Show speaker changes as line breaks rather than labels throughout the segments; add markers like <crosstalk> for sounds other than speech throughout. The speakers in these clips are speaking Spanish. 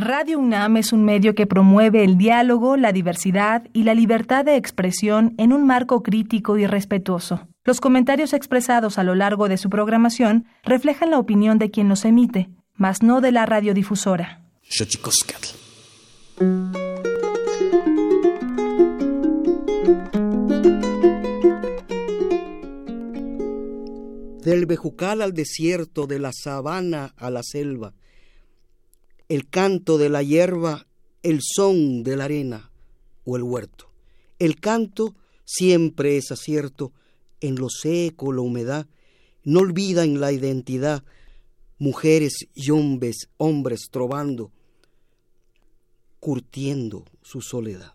Radio UNAM es un medio que promueve el diálogo, la diversidad y la libertad de expresión en un marco crítico y respetuoso. Los comentarios expresados a lo largo de su programación reflejan la opinión de quien los emite, mas no de la radiodifusora.
Del bejucal al desierto, de la sabana a la selva, el canto de la hierba, el son de la arena o el huerto. El canto siempre es acierto en lo seco, la humedad, no olvidan la identidad, mujeres y hombres, hombres trovando, curtiendo su soledad.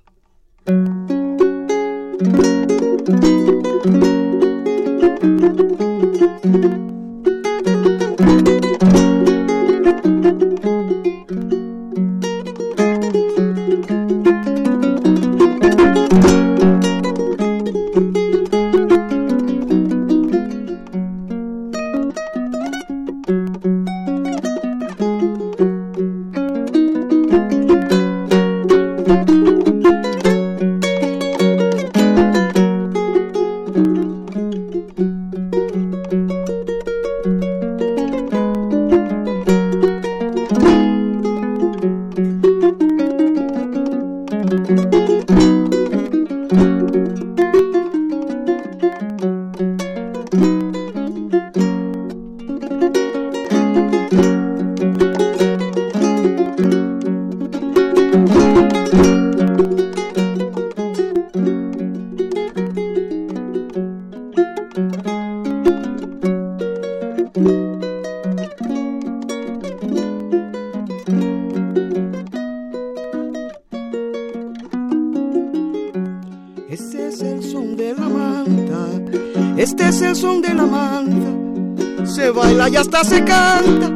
Se canta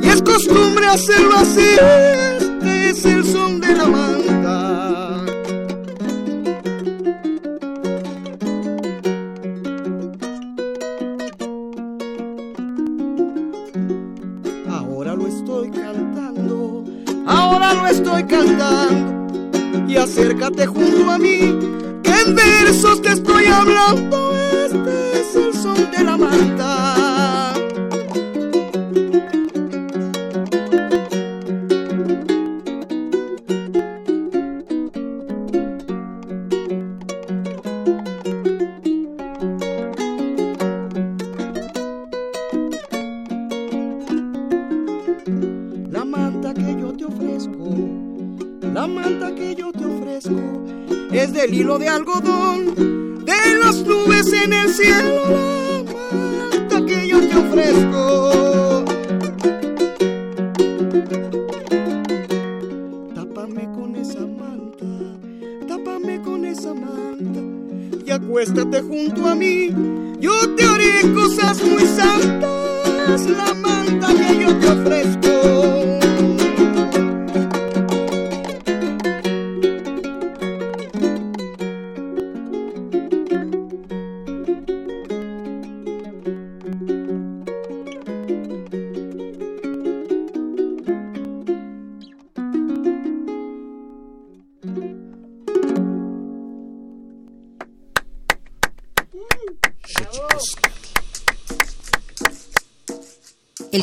y es costumbre hacerlo así. Este es el son de la manta.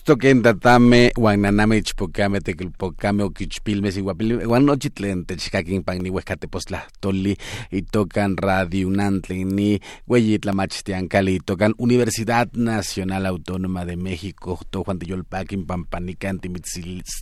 Kenitztoken tatame uan naname ichpokame tequilpokame oquichpilmes iguapil uan nochi tlen techkakin pan nihuescatepostlahtoli itokan Radio UNAM tlen ni ueyi tlamachtiankali itokan Universidad Nacional Autónoma de México tojuan tiyolpakin pampanikan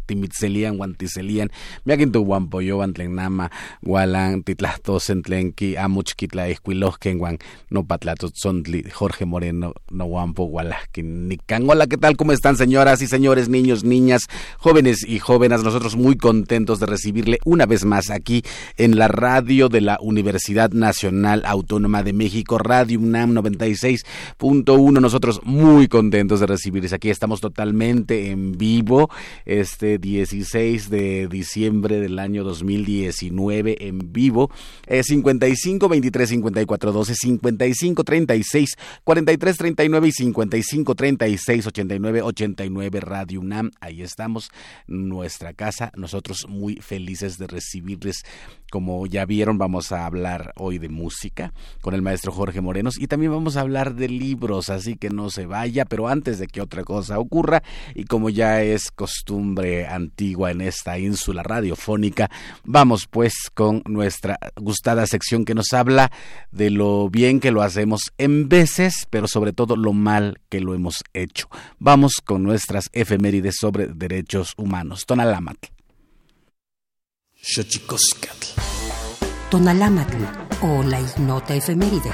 timitzelian uan tiselian miakin tohuanpoyowan tlen nama ualan titlahtosen tlen ki amuch kitlaihkuilohken uan nopatlatotzontli Jorge Moreno nohuampo ualahkin nikan. Hola, ¿qué tal? ¿Cómo están señoras y señores, niños, niñas, jóvenes y jóvenes? Nosotros muy contentos de recibirle una vez más aquí en la radio de la Universidad Nacional Autónoma de México, Radio UNAM 96.1. Nosotros muy contentos de recibirles aquí. Estamos totalmente en vivo este 16 de diciembre del año 2019 en vivo. Eh, 55 23 54 12 55 36 43 39 y 55 36 89 89 Radio UNAM. Ahí estamos, nuestra casa. Nosotros muy felices de recibirles como ya vieron, vamos a hablar hoy de música con el maestro Jorge Morenos y también vamos a hablar de libros, así que no se vaya, pero antes de que otra cosa ocurra, y como ya es costumbre antigua en esta ínsula radiofónica, vamos pues con nuestra gustada sección que nos habla de lo bien que lo hacemos en veces, pero sobre todo lo mal que lo hemos hecho. Vamos con nuestras efemérides sobre derechos humanos. Tonalamatl.
Xochicoscatl. Tonalámatl o la ignota efeméride.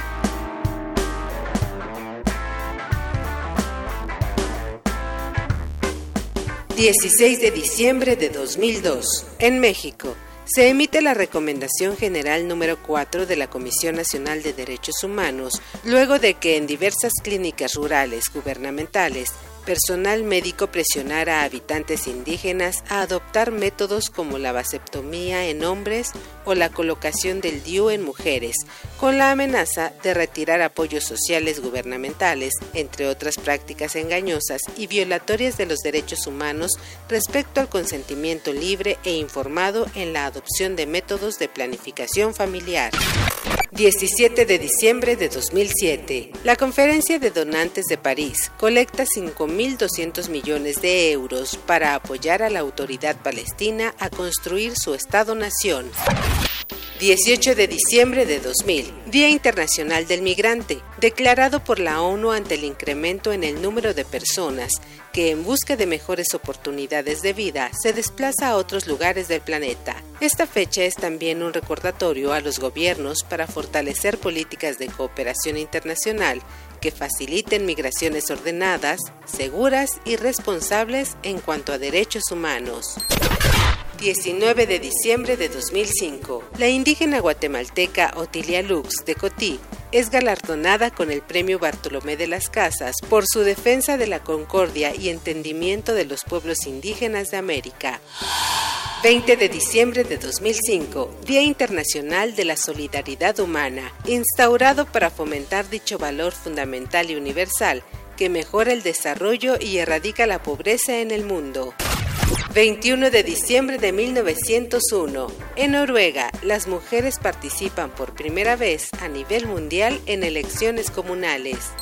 ...16 de diciembre de 2002... ...en México... Se emite la Recomendación General número 4 de la Comisión Nacional de Derechos Humanos, luego de que en diversas clínicas rurales gubernamentales personal médico presionar a habitantes indígenas a adoptar métodos como la vasectomía en hombres o la colocación del DIU en mujeres, con la amenaza de retirar apoyos sociales gubernamentales, entre otras prácticas engañosas y violatorias de los derechos humanos respecto al consentimiento libre e informado en la adopción de métodos de planificación familiar. 17 de diciembre de 2007. La Conferencia de Donantes de París colecta 5.200 millones de euros para apoyar a la autoridad palestina a construir su Estado-nación. 18 de diciembre de 2000, Día Internacional del Migrante, declarado por la ONU ante el incremento en el número de personas que en busca de mejores oportunidades de vida se desplaza a otros lugares del planeta. Esta fecha es también un recordatorio a los gobiernos para fortalecer políticas de cooperación internacional que faciliten migraciones ordenadas, seguras y responsables en cuanto a derechos humanos. 19 de diciembre de 2005, la indígena guatemalteca Otilia Lux de Cotí es galardonada con el Premio Bartolomé de las Casas por su defensa de la concordia y entendimiento de los pueblos indígenas de América. 20 de diciembre de 2005, Día Internacional de la Solidaridad Humana, instaurado para fomentar dicho valor fundamental y universal que mejora el desarrollo y erradica la pobreza en el mundo. 21 de diciembre de 1901. En Noruega, las mujeres participan por primera vez a nivel mundial en elecciones comunales.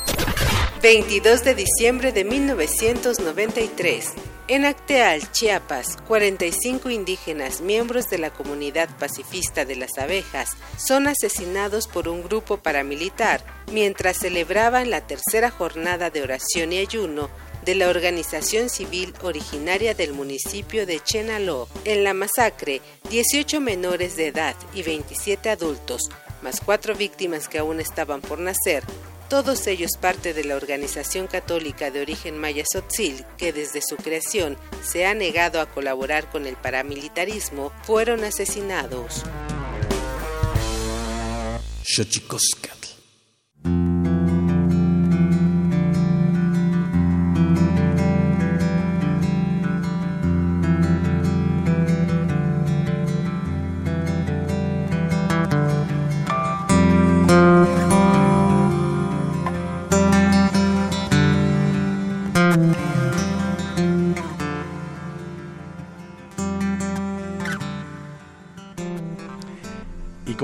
22 de diciembre de 1993. En Acteal, Chiapas, 45 indígenas miembros de la comunidad pacifista de las abejas son asesinados por un grupo paramilitar mientras celebraban la tercera jornada de oración y ayuno de la organización civil originaria del municipio de Chenaló. En la masacre, 18 menores de edad y 27 adultos, más cuatro víctimas que aún estaban por nacer, todos ellos parte de la organización católica de origen maya Sotzil, que desde su creación se ha negado a colaborar con el paramilitarismo, fueron asesinados.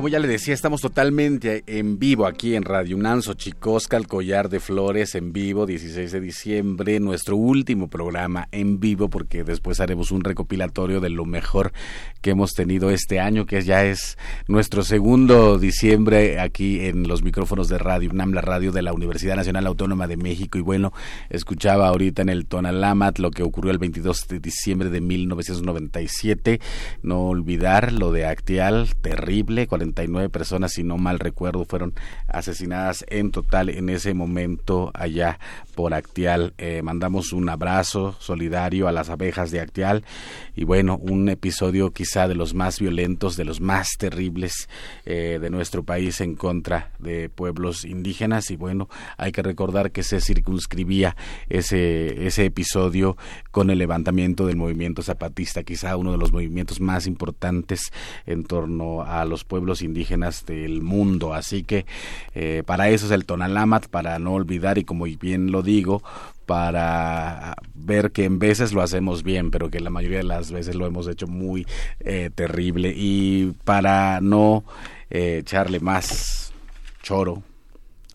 Ya le decía, estamos totalmente en vivo aquí en Radio Nanso Chicosca, el collar de flores en vivo, 16 de diciembre, nuestro último programa en vivo, porque después haremos un recopilatorio de lo mejor que hemos tenido este año, que ya es nuestro segundo diciembre aquí en los micrófonos de Radio UNAM, la radio de la Universidad Nacional Autónoma de México. Y bueno, escuchaba ahorita en el Tonalamat lo que ocurrió el 22 de diciembre de 1997. No olvidar lo de Actial, terrible, 40 99 personas, si no mal recuerdo, fueron asesinadas en total en ese momento allá por Actial. Eh, mandamos un abrazo solidario a las abejas de Actial y bueno, un episodio quizá de los más violentos, de los más terribles eh, de nuestro país en contra de pueblos indígenas y bueno, hay que recordar que se circunscribía ese, ese episodio con el levantamiento del movimiento zapatista, quizá uno de los movimientos más importantes en torno a los pueblos indígenas del mundo. Así que eh, para eso es el Tonalamat, para no olvidar y como bien lo digo, para ver que en veces lo hacemos bien, pero que la mayoría de las veces lo hemos hecho muy eh, terrible y para no eh, echarle más choro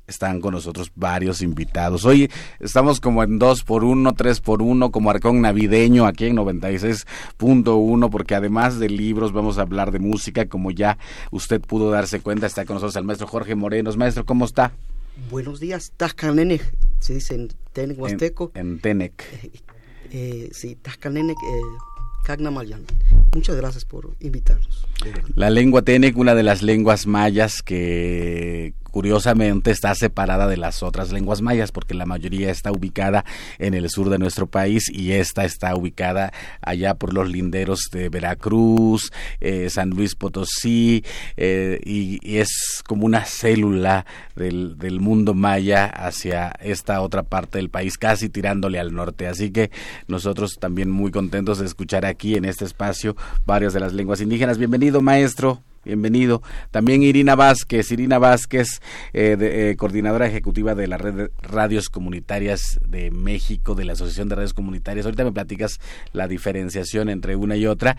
están con nosotros varios invitados. Hoy estamos como en dos por uno, tres por uno, como arcón navideño aquí en 96.1, porque además de libros vamos a hablar de música, como ya usted pudo darse cuenta, está con nosotros el maestro Jorge Morenos. Maestro, ¿cómo está?
Buenos días, Tascanene, se dice en Tenec Huasteco.
En, Tenec.
Eh, sí, Tascanene, eh, Muchas gracias por invitarnos.
La lengua Tenec, una de las lenguas mayas que curiosamente está separada de las otras lenguas mayas porque la mayoría está ubicada en el sur de nuestro país y esta está ubicada allá por los linderos de Veracruz, eh, San Luis Potosí eh, y, es como una célula del, del mundo maya hacia esta otra parte del país, casi tirándole al norte. Así que nosotros también muy contentos de escuchar aquí en este espacio varias de las lenguas indígenas. Bienvenido, maestro bienvenido. También Irina Vázquez, Irina Vázquez, eh, eh, coordinadora ejecutiva de la red de radios comunitarias de México, de la Asociación de Radios Comunitarias. Ahorita me platicas la diferenciación entre una y otra,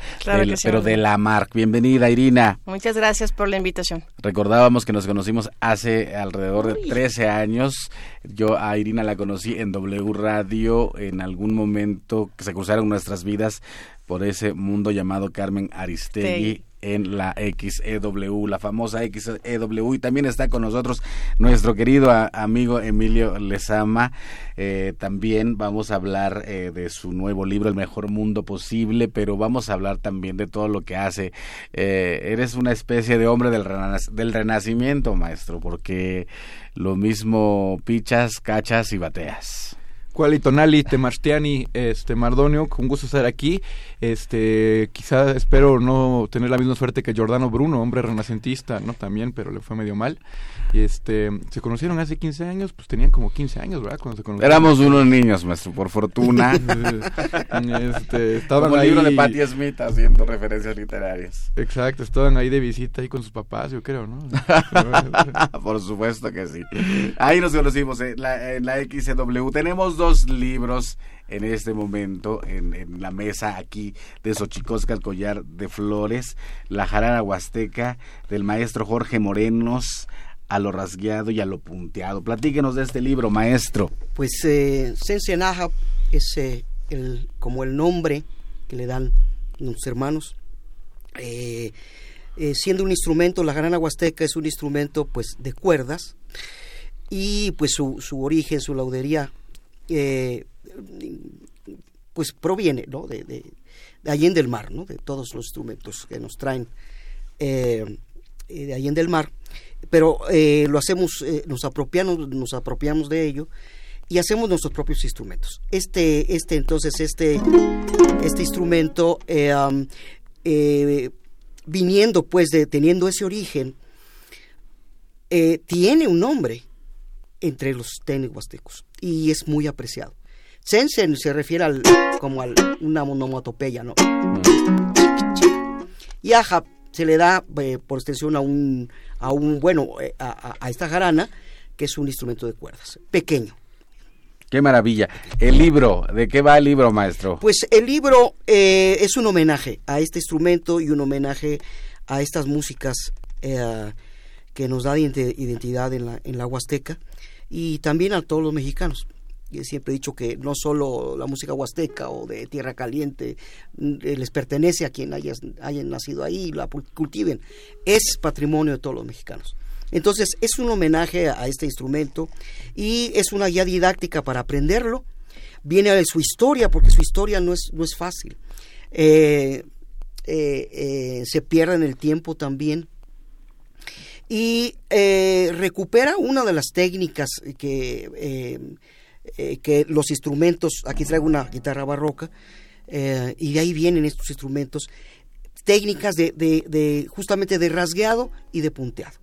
pero de la MARC. Bienvenida, Irina.
Muchas gracias por la invitación.
Recordábamos que nos conocimos hace alrededor de 13 años. Yo a Irina la conocí en W Radio en algún momento que se cruzaron nuestras vidas por ese mundo llamado Carmen Aristegui en la XEW, la famosa XEW. Y también está con nosotros nuestro querido amigo Emilio Lezama. Eh, también vamos a hablar eh, de su nuevo libro, El mejor mundo posible, pero vamos a hablar también de todo lo que hace. Eh, eres una especie de hombre del, del renacimiento, maestro, porque lo mismo pichas, cachas y bateas.
Quali Tonali, Temarstiani, este Mardonio, con gusto estar aquí. Este, quizá espero no tener la misma suerte que Giordano Bruno, hombre renacentista, ¿no? También, pero le fue medio mal. Y este, se conocieron hace 15 años, pues tenían como 15 años, ¿verdad? Cuando se conocieron.
Éramos unos niños, maestro, por fortuna. <laughs>
este, estaban
como
ahí...
libro de Patti Smith haciendo referencias literarias.
Exacto, estaban ahí de visita ahí con sus papás, yo creo, ¿no? <laughs>
por supuesto que sí. Ahí nos conocimos en la, en la XW. Tenemos dos libros en este momento en, la mesa aquí de Xochicosca, el collar de flores, la jarana huasteca del maestro Jorge Morenos, a lo rasgueado y a lo punteado. Platíquenos de este libro, maestro.
Pues eh, es eh, el, como el nombre que le dan los hermanos. Eh, eh, siendo un instrumento, la jarana huasteca es un instrumento pues de cuerdas y pues su, su origen, su laudería eh, pues proviene ¿no? de, de, de, Allende del Mar, ¿no? de todos los instrumentos que nos traen eh, de Allende del Mar, pero eh, lo hacemos, eh, nos, apropiamos, nos apropiamos de ello y hacemos nuestros propios instrumentos. Este, este entonces, este, este instrumento, um, viniendo pues de, teniendo ese origen, tiene un nombre entre los huastecos y es muy apreciado. Sensen se refiere al, como a una onomatopeya, ¿no? Y aja se le da eh, por extensión a un, a un bueno, eh, a, esta jarana, que es un instrumento de cuerdas, pequeño.
Qué maravilla. El libro, ¿de qué va el libro, maestro?
Pues el libro eh, es un homenaje a este instrumento y un homenaje a estas músicas que nos da identidad en la, en la Huasteca y también a todos los mexicanos. Y siempre he dicho que no solo la música huasteca o de tierra caliente mm, eh, les pertenece a quien hayan, hayan nacido ahí y la cultiven, es patrimonio de todos los mexicanos. Entonces es un homenaje a este instrumento y es una guía didáctica para aprenderlo. Viene de su historia, porque su historia no es, no es fácil. Eh, eh, se pierde en el tiempo también y eh, recupera una de las técnicas que, eh, eh, que los instrumentos, aquí traigo una guitarra barroca, y de ahí vienen estos instrumentos, técnicas de, de, justamente de rasgueado y de punteado.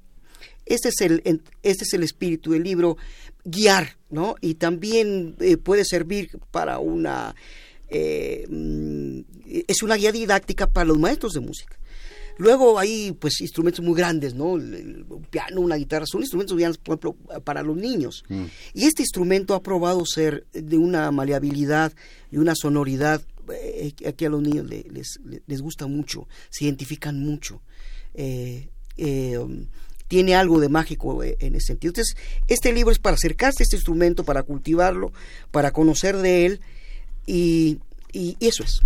Este es el, este es el espíritu del libro, guiar, ¿no? Y también puede servir para una... Mm, es una guía didáctica para los maestros de música. Luego hay pues instrumentos muy grandes, ¿no? El, piano, una guitarra, son instrumentos grandes, por ejemplo, para los niños. Mm. Y este instrumento ha probado ser de una maleabilidad y una sonoridad eh, que a los niños les, les, gusta mucho, se identifican mucho. Eh, eh, tiene algo de mágico en ese sentido. Entonces, este libro es para acercarse a este instrumento, para cultivarlo, para conocer de él y, y eso es.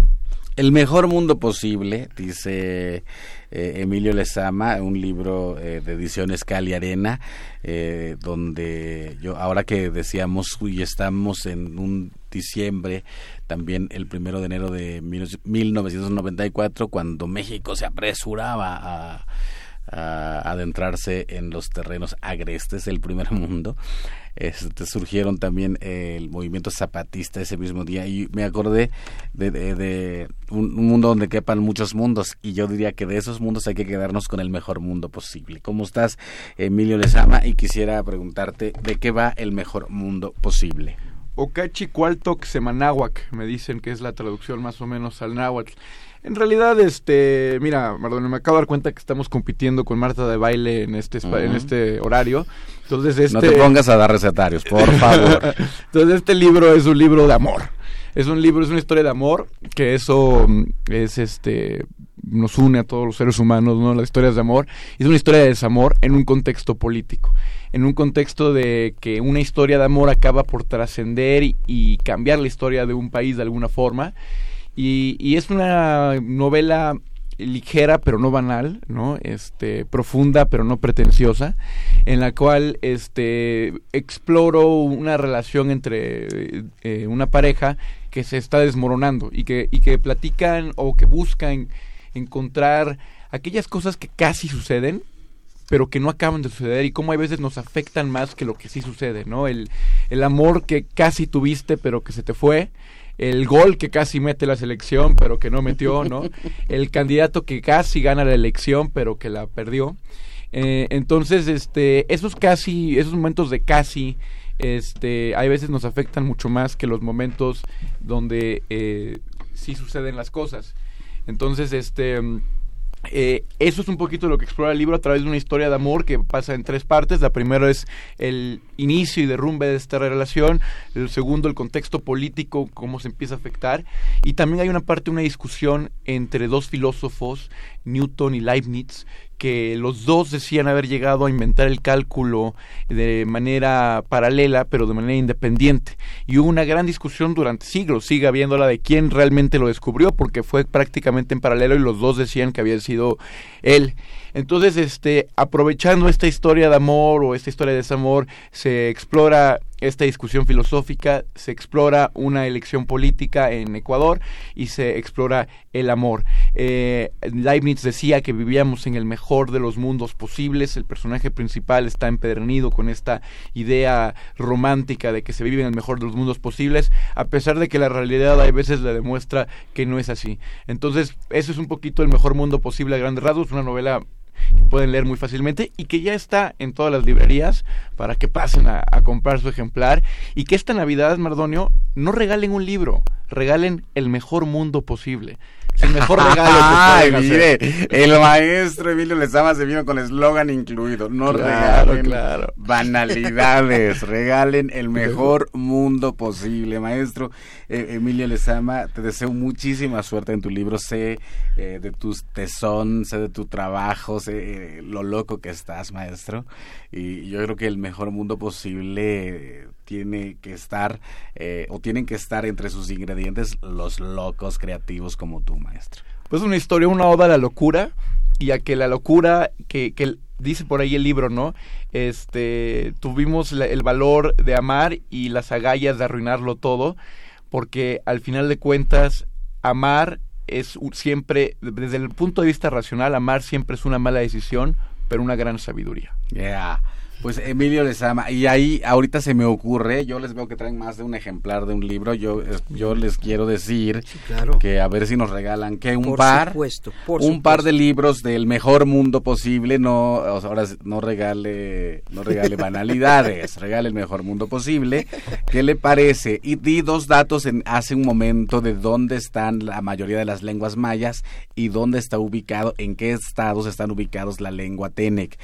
El mejor mundo posible, dice eh, Emilio Lezama, un libro eh, de ediciones Cali Arena, eh, donde yo, ahora que decíamos, y estamos en un diciembre, también el primero de enero de 1994, cuando México se apresuraba a, a adentrarse en los terrenos agrestes del primer <laughs> mundo este, surgieron también el movimiento zapatista ese mismo día y me acordé de, un, mundo donde quepan muchos mundos y yo diría que de esos mundos hay que quedarnos con el mejor mundo posible. ¿Cómo estás, Emilio Lezama? Y quisiera preguntarte de qué va el mejor mundo posible.
Okachi Cualtoc Semanahuac, me dicen que es la traducción más o menos al náhuatl. En realidad, este, mira, Mardonio, me acabo de dar cuenta que estamos compitiendo con Marta de baile en este en este horario. Entonces, este...
No te pongas a dar recetarios, por favor. <laughs>
Entonces, este libro es un libro de amor. Es un libro, es una historia de amor, que eso mm, es este nos une a todos los seres humanos, ¿no? Las historias de amor. Es una historia de desamor en un contexto político, en un contexto de que una historia de amor acaba por trascender y cambiar la historia de un país de alguna forma y, es una novela ligera pero no banal, ¿no? Este, profunda pero no pretenciosa, en la cual este exploro una relación entre eh, una pareja que se está desmoronando y que y que platican o que buscan encontrar aquellas cosas que casi suceden pero que no acaban de suceder y cómo a veces nos afectan más que lo que sí sucede, ¿no? El, el amor que casi tuviste pero que se te fue, el gol que casi mete la selección, pero que no metió, ¿no? <laughs> El candidato que casi gana la elección, pero que la perdió. Eh, entonces, este, esos casi, esos momentos de casi, este, hay veces nos afectan mucho más que los momentos donde eh, sí suceden las cosas. Entonces, este eh, eso es un poquito lo que explora el libro a través de una historia de amor que pasa en tres partes. La primera es el inicio y derrumbe de esta relación. El segundo, el contexto político, cómo se empieza a afectar. Y también hay una parte, una discusión entre dos filósofos, Newton y Leibniz, que los dos decían haber llegado a inventar el cálculo de manera paralela, pero de manera independiente. Y hubo una gran discusión durante siglos, sigue habiéndola de quién realmente lo descubrió, porque fue prácticamente en paralelo y los dos decían que había sido él. Entonces, este, aprovechando esta historia de amor o esta historia de desamor, se explora esta discusión filosófica, se explora una elección política en Ecuador y se explora el amor. Eh, Leibniz decía que vivíamos en el mejor de los mundos posibles, el personaje principal está empedernido con esta idea romántica de que se vive en el mejor de los mundos posibles, a pesar de que la realidad a veces le demuestra que no es así. Entonces, eso es un poquito el mejor mundo posible a grandes rasgos, una novela que pueden leer muy fácilmente y que ya está en todas las librerías para que pasen a, comprar su ejemplar y que esta Navidad, Mardonio, no regalen un libro, regalen el mejor mundo posible el mejor <laughs> regalo
Ay, mire, el maestro Emilio Lezama se vino con eslogan incluido. No regalen banalidades, <laughs> regalen el mejor mundo posible. Maestro eh, Emilio Lezama, te deseo muchísima suerte en tu libro. Sé eh, de tus tesón, sé de tu trabajo, sé eh, lo loco que estás, maestro. Y yo creo que el mejor mundo posible tiene que estar eh, o tienen que estar entre sus ingredientes los locos creativos como tú, maestro.
Pues una historia, una oda a la locura y a que la locura que, que dice por ahí el libro, ¿no? Este, tuvimos el valor de amar y las agallas de arruinarlo todo, porque al final de cuentas amar es siempre, desde el punto de vista racional, amar siempre es una mala decisión pero una gran sabiduría.
Yeah. Pues Emilio les ama. Y ahí ahorita se me ocurre, yo les veo que traen más de un ejemplar de un libro. Yo, yo les quiero decir que a ver si nos regalan que un par, un par de libros del mejor mundo posible. No, ahora no regale, no regale <laughs> banalidades, regale el mejor mundo posible. ¿Qué le parece? Y di dos datos en hace un momento de dónde están la mayoría de las lenguas mayas y dónde está ubicado, en qué estados están ubicados la lengua Tenec.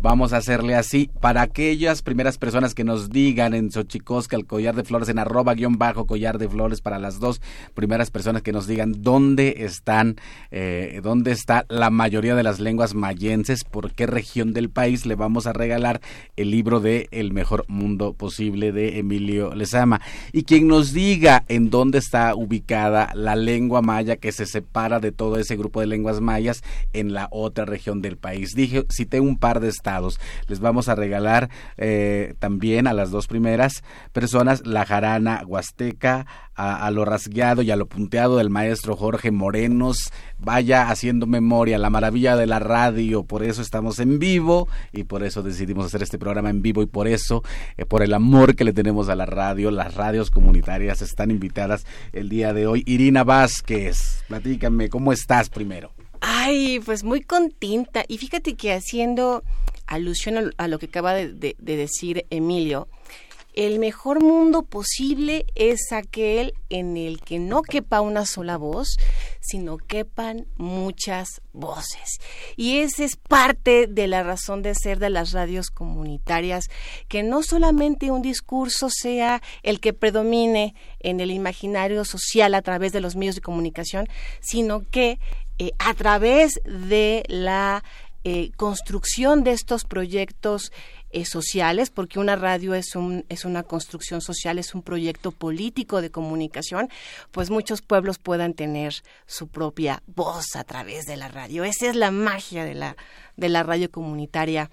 Vamos a hacerle así para aquellas primeras personas que nos digan en Xochicosca el collar de flores en arroba guion bajo collar de flores para las dos primeras personas que nos digan dónde están eh, dónde está la mayoría de las lenguas mayenses por qué región del país le vamos a regalar el libro de El mejor mundo posible de Emilio Lezama. Y quien nos diga en dónde está ubicada la lengua maya que se separa de todo ese grupo de lenguas mayas en la otra región del país. Dije cité un par de estados. Les vamos a regalar eh, también a las dos primeras personas la jarana huasteca, a, lo rasgueado y a lo punteado del maestro Jorge Morenos. Vaya haciendo memoria, la maravilla de la radio, por eso estamos en vivo y por eso decidimos hacer este programa en vivo y por eso, eh, por el amor que le tenemos a la radio, las radios comunitarias están invitadas el día de hoy. Irina Vázquez, platícame, ¿cómo estás primero?
Ay, pues muy contenta. Y fíjate que haciendo alusión a lo que acaba de, decir Emilio, el mejor mundo posible es aquel en el que no quepa una sola voz, sino quepan muchas voces. Y esa es parte de la razón de ser de las radios comunitarias, que no solamente un discurso sea el que predomine en el imaginario social a través de los medios de comunicación, sino que eh, a través de la eh, construcción de estos proyectos eh, sociales, porque una radio es, un, es una construcción social, es un proyecto político de comunicación, pues muchos pueblos puedan tener su propia voz a través de la radio. Esa es la magia de la, de la radio comunitaria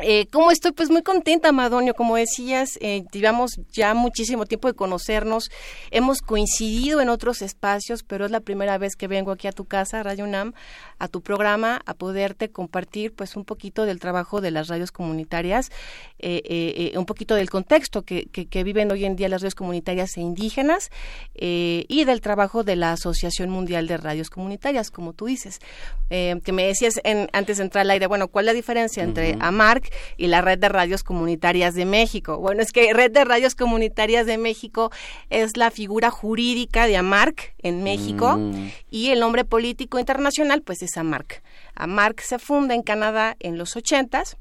eh, ¿Cómo estoy? Pues muy contenta, Madonio. Como decías, eh, llevamos ya muchísimo tiempo de conocernos. Hemos coincidido en otros espacios, pero es la primera vez que vengo aquí a tu casa, Radio UNAM, a tu programa, a poderte compartir pues un poquito del trabajo de las radios comunitarias, eh, eh, un poquito del contexto que, que, viven hoy en día las radios comunitarias e indígenas y del trabajo de la Asociación Mundial de Radios Comunitarias, como tú dices. que me decías en, antes de entrar al aire, bueno, ¿cuál es la diferencia entre AMARC y la Red de Radios Comunitarias de México. Bueno, es que Red de Radios Comunitarias de México es la figura jurídica de AMARC en México mm. y el nombre político internacional pues es AMARC. AMARC se funda en Canadá en los ochentas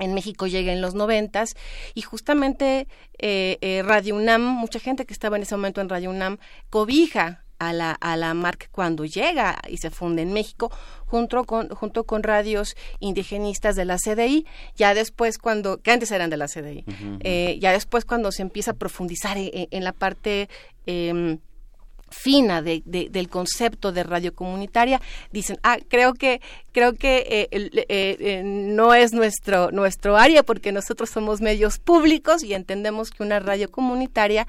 en México llega en los noventas y justamente eh, eh, Radio UNAM, mucha gente que estaba en ese momento en Radio UNAM, cobija a la, a la MARC cuando llega y se funde en México junto con, junto con radios indigenistas de la CDI, ya después cuando, que antes eran de la CDI, eh, ya después cuando se empieza a profundizar en, la parte... Eh, fina de, del concepto de radio comunitaria dicen ah creo que creo que eh, no es nuestro nuestro área porque nosotros somos medios públicos y entendemos que una radio comunitaria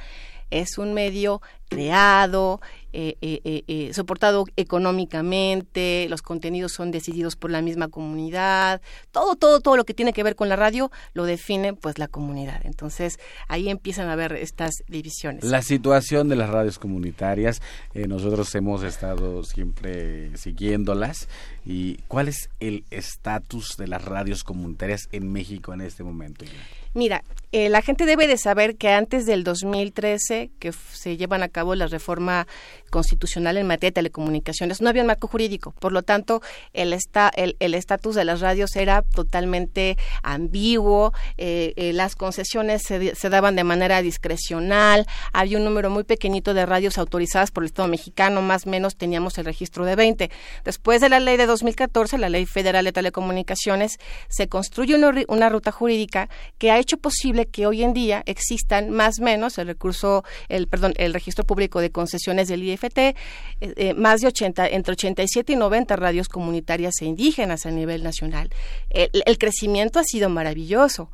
es un medio creado eh, eh, eh, soportado económicamente, los contenidos son decididos por la misma comunidad, todo, todo, todo lo que tiene que ver con la radio lo define pues la comunidad. Entonces ahí empiezan a haber estas divisiones.
La situación de las radios comunitarias, nosotros hemos estado siempre siguiéndolas y ¿cuál es el estatus de las radios comunitarias en México en este momento?
Mira, eh, la gente debe de saber que antes del 2013, que se llevan a cabo la reforma constitucional en materia de telecomunicaciones, no había un marco jurídico. Por lo tanto, el estatus el, de las radios era totalmente ambiguo, eh, eh, las concesiones se, se, daban de manera discrecional, había un número muy pequeñito de radios autorizadas por el Estado mexicano, más o menos teníamos el registro de 20. Después de la ley de 2014, la Ley Federal de Telecomunicaciones, se construye una, una ruta jurídica que ha hecho posible que hoy en día existan más o menos el recurso, el perdón, el registro Público de Concesiones del IFT, eh, eh, más de 80, entre 87 y 90 radios comunitarias e indígenas a nivel nacional. El, crecimiento ha sido maravilloso.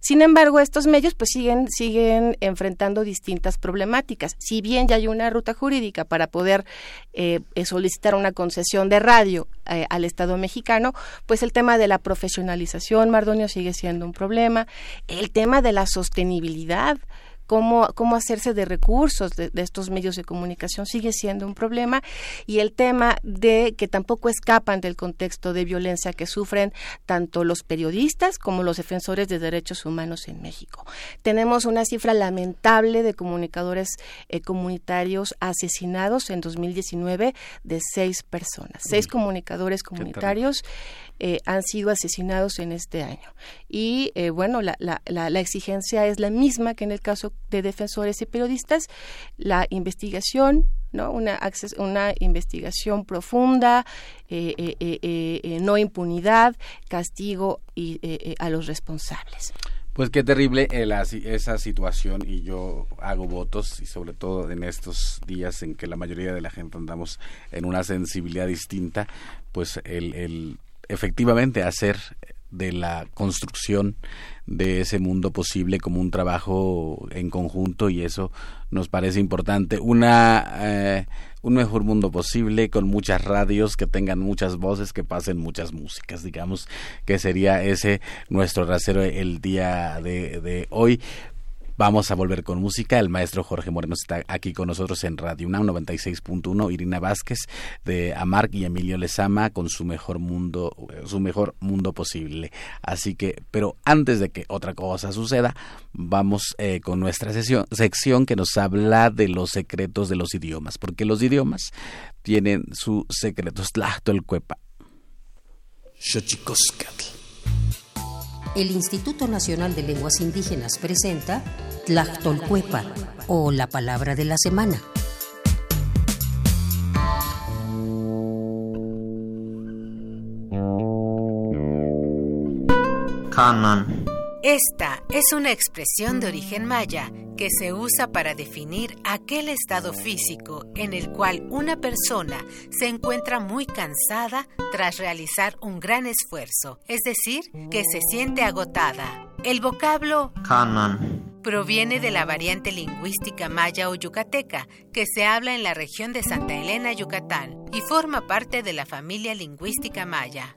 Sin embargo, estos medios pues siguen, siguen enfrentando distintas problemáticas. Si bien ya hay una ruta jurídica para poder solicitar una concesión de radio al Estado mexicano, pues el tema de la profesionalización, Mardonio, sigue siendo un problema. El tema de la sostenibilidad cómo, cómo hacerse de recursos de, estos medios de comunicación sigue siendo un problema. Y el tema de que tampoco escapan del contexto de violencia que sufren tanto los periodistas como los defensores de derechos humanos en México. Tenemos una cifra lamentable de comunicadores eh, comunitarios asesinados en 2019 de seis personas, seis comunicadores comunitarios eh, han sido asesinados en este año. Y eh, bueno, la, la, la, exigencia es la misma que en el caso de defensores y periodistas, la investigación, ¿no? Una, una investigación profunda, eh, no impunidad, castigo y, a los responsables.
Pues qué terrible esa situación y yo hago votos y sobre todo en estos días en que la mayoría de la gente andamos en una sensibilidad distinta, pues el, el efectivamente hacer de la construcción de ese mundo posible como un trabajo en conjunto y eso nos parece importante. Una eh, un mejor mundo posible con muchas radios que tengan muchas voces que pasen muchas músicas digamos que sería ese nuestro rasero el día de, de hoy Vamos a volver con música. El maestro Jorge Moreno está aquí con nosotros en Radio UNAM 96.1. Irina Vázquez de Amarc y Emilio Lezama con su mejor mundo, su mejor mundo posible. Así que, pero antes de que otra cosa suceda, vamos eh, con nuestra sesión, sección que nos habla de los secretos de los idiomas, porque los idiomas tienen sus secretos. el cuepa.
El Instituto Nacional de Lenguas Indígenas presenta Tlachtolcuepa o la palabra de la semana.
Esta es una expresión de origen maya que se usa para definir aquel estado físico en el cual una persona se encuentra muy cansada tras realizar un gran esfuerzo, es decir, que se siente agotada. El vocablo proviene de la variante lingüística maya o yucateca, que se habla en la región de Santa Elena, Yucatán, y forma parte de la familia lingüística maya.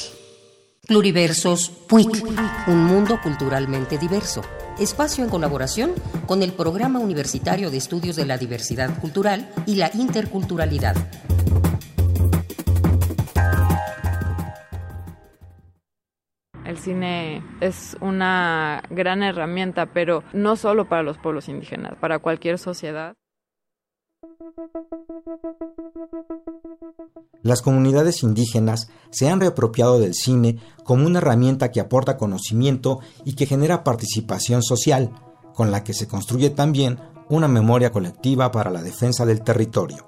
Pluriversos PUIC, un mundo culturalmente diverso. Espacio en colaboración con el Programa Universitario de Estudios de la Diversidad Cultural y la Interculturalidad.
El cine es una gran herramienta, pero no solo para los pueblos indígenas, para cualquier sociedad.
Las comunidades indígenas se han reapropiado del cine como una herramienta que aporta conocimiento y que genera participación social, con la que se construye también una memoria colectiva para la defensa del territorio.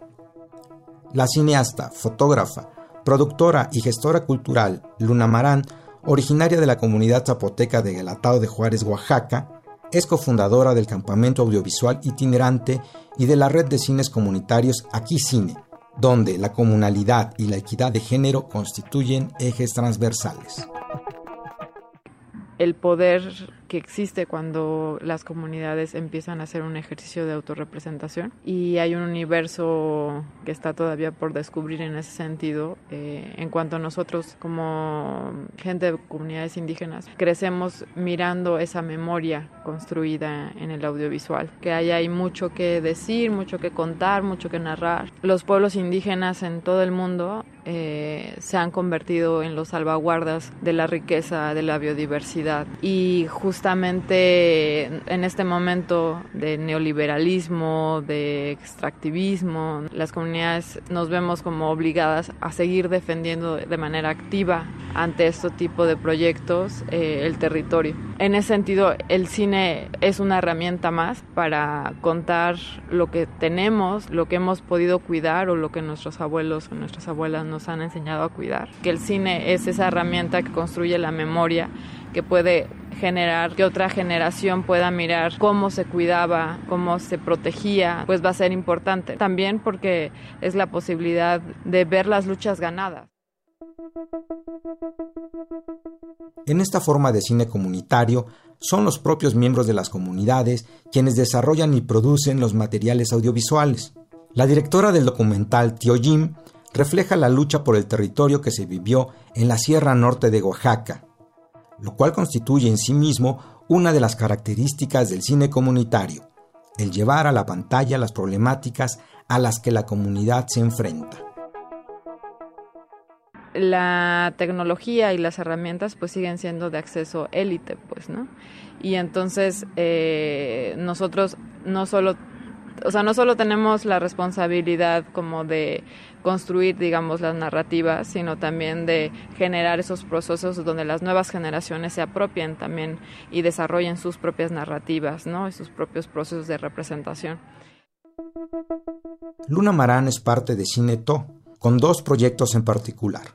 La cineasta, fotógrafa, productora y gestora cultural Luna Marán, originaria de la comunidad zapoteca de Guelatao de Juárez, Oaxaca, es cofundadora del campamento audiovisual itinerante y de la red de cines comunitarios Aquí Cine, donde la comunalidad y la equidad de género constituyen ejes transversales.
El poder que existe cuando las comunidades empiezan a hacer un ejercicio de autorrepresentación y hay un universo que está todavía por descubrir en ese sentido eh, en cuanto a nosotros como gente de comunidades indígenas crecemos mirando esa memoria construida en el audiovisual que ahí hay mucho que decir mucho que contar mucho que narrar los pueblos indígenas en todo el mundo eh, se han convertido en los salvaguardas de la riqueza de la biodiversidad. Y justamente en este momento de neoliberalismo, de extractivismo, las comunidades nos vemos como obligadas a seguir defendiendo de manera activa ante este tipo de proyectos eh, el territorio. En ese sentido, el cine es una herramienta más para contar lo que tenemos, lo que hemos podido cuidar o lo que nuestros abuelos o nuestras abuelas nos han enseñado a cuidar. Que el cine es esa herramienta que construye la memoria, que puede generar que otra generación pueda mirar cómo se cuidaba, cómo se protegía, pues va a ser importante. También porque es la posibilidad de ver las luchas ganadas.
En esta forma de cine comunitario, son los propios miembros de las comunidades quienes desarrollan y producen los materiales audiovisuales. La directora del documental Tío Jim refleja la lucha por el territorio que se vivió en la Sierra Norte de Oaxaca, lo cual constituye en sí mismo una de las características del cine comunitario, el llevar a la pantalla las problemáticas a las que la comunidad se enfrenta.
La tecnología y las herramientas pues siguen siendo de acceso élite, pues, ¿no? Y entonces eh, nosotros no solo o sea, no solo tenemos la responsabilidad como de construir, digamos, las narrativas, sino también de generar esos procesos donde las nuevas generaciones se apropien también y desarrollen sus propias narrativas, ¿no? Y sus propios procesos de representación.
Luna Marán es parte de Cineto, con dos proyectos en particular.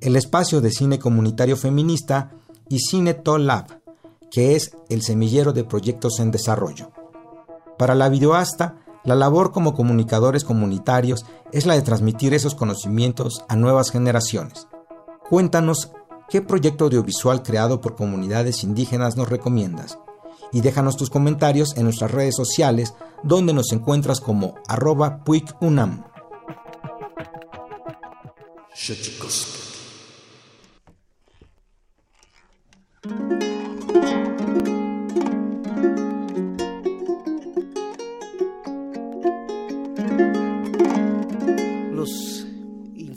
El espacio de cine comunitario feminista y Cineto Lab, que es el semillero de proyectos en desarrollo. Para la videoasta, la labor como comunicadores comunitarios es la de transmitir esos conocimientos a nuevas generaciones. Cuéntanos qué proyecto audiovisual creado por comunidades indígenas nos recomiendas y déjanos tus comentarios en nuestras redes sociales donde nos encuentras como arroba puikunam.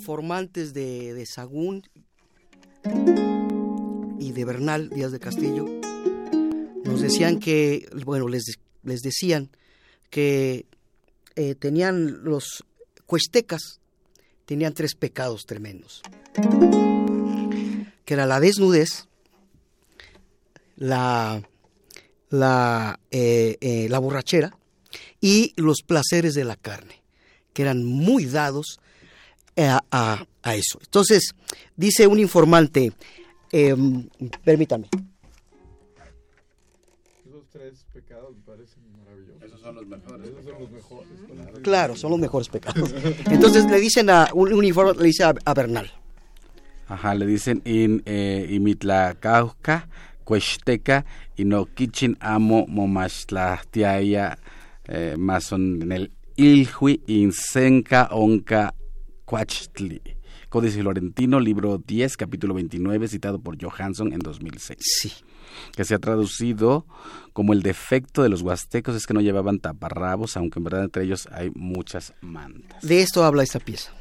De, de Sagún y de Bernal Díaz de Castillo nos decían que, bueno, les, les decían que eh, tenían los cuestecas, tenían tres pecados tremendos, que era la desnudez, la, la, eh, eh, la borrachera y los placeres de la carne, que eran muy dados a, eso. Entonces, dice un informante, em, permítame.
Esos tres pecados me parecen maravillosos. Esos son los mejores. Esos son los mejores.
Claro, son los mejores pecados. Entonces le dicen a un uniforme, le dice a, Bernal.
Ajá, le dicen in eh, imitlacauca, cuesteca, y no kichin amo momashtlahtiaya, eh, más en el ilhui insenca onca Cuachtli. Códice Florentino, libro 10, capítulo 29, citado por Johansson en 2006.
Sí.
Que se ha traducido como el defecto de los huastecos es que no llevaban taparrabos, aunque en verdad entre ellos hay muchas mantas.
De esto habla esta pieza.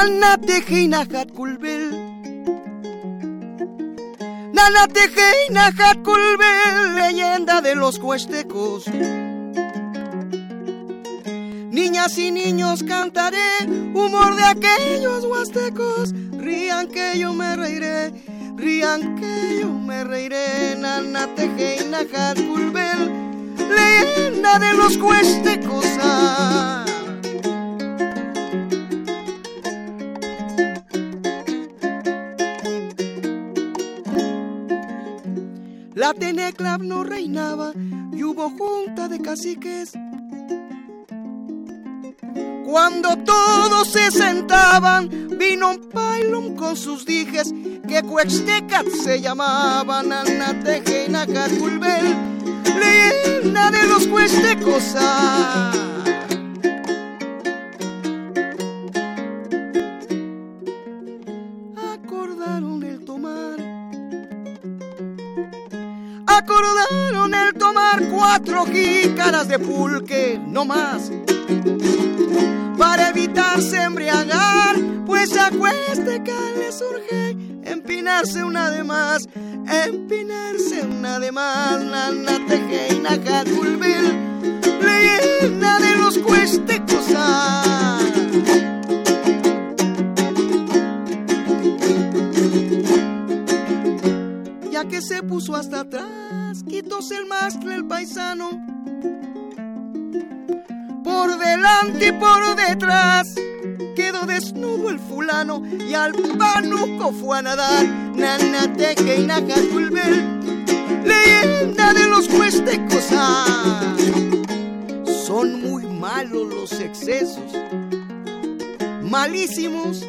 Nana tejeina hat kulbel Nana tejeina hat Leyenda de los cuestecos Niñas y niños cantaré Humor de aquellos huastecos. Rían que yo me reiré Rían que yo me reiré. Nana tejeina hat Leyenda de los cuestecos La no reinaba y hubo junta de caciques. Cuando todos se sentaban, vino un pailum con sus dijes, que Cuextecat se llamaban Anateje y Nacaculbel, leyenda de los cuestecos. Cuatro jícaras de pulque, no más. Para evitarse embriagar, pues acueste que le surge empinarse una de más, empinarse una de más, nana tejeina leyenda de los cueste cosas. Ya que se puso hasta atrás, quitóse el mástil el paisano. Por delante y por detrás quedó desnudo el fulano y al panuco fue a nadar. Nanateque y leyenda de los cuestecos. Son muy malos los excesos, malísimos.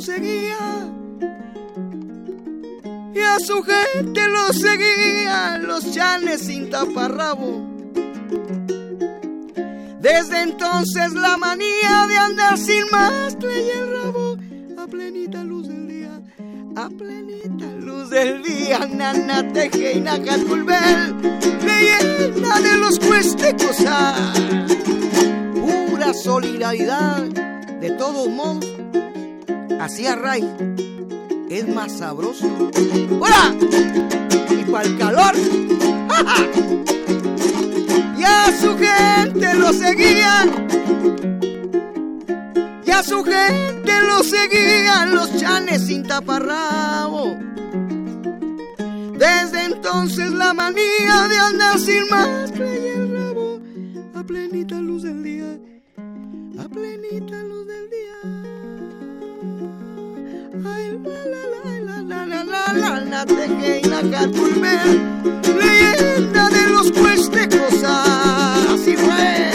Seguía y a su gente lo seguían los chanes sin taparrabo. Desde entonces la manía de andar sin más y el rabo a plenita luz del día, a plenita luz del día, nana teje y nacatulbel, leyenda de los cuestecos, pura solidaridad, de todos modos, así a raíz es más sabroso. ¡Hola! Y para el calor. Y a su gente lo seguían. Y a su gente lo seguían los chanes sin taparrabo. Desde entonces la manía de andar sin más y el rabo a plenita luz del día, a plenita luz del día. Leyenda de los cuestecos, así fue.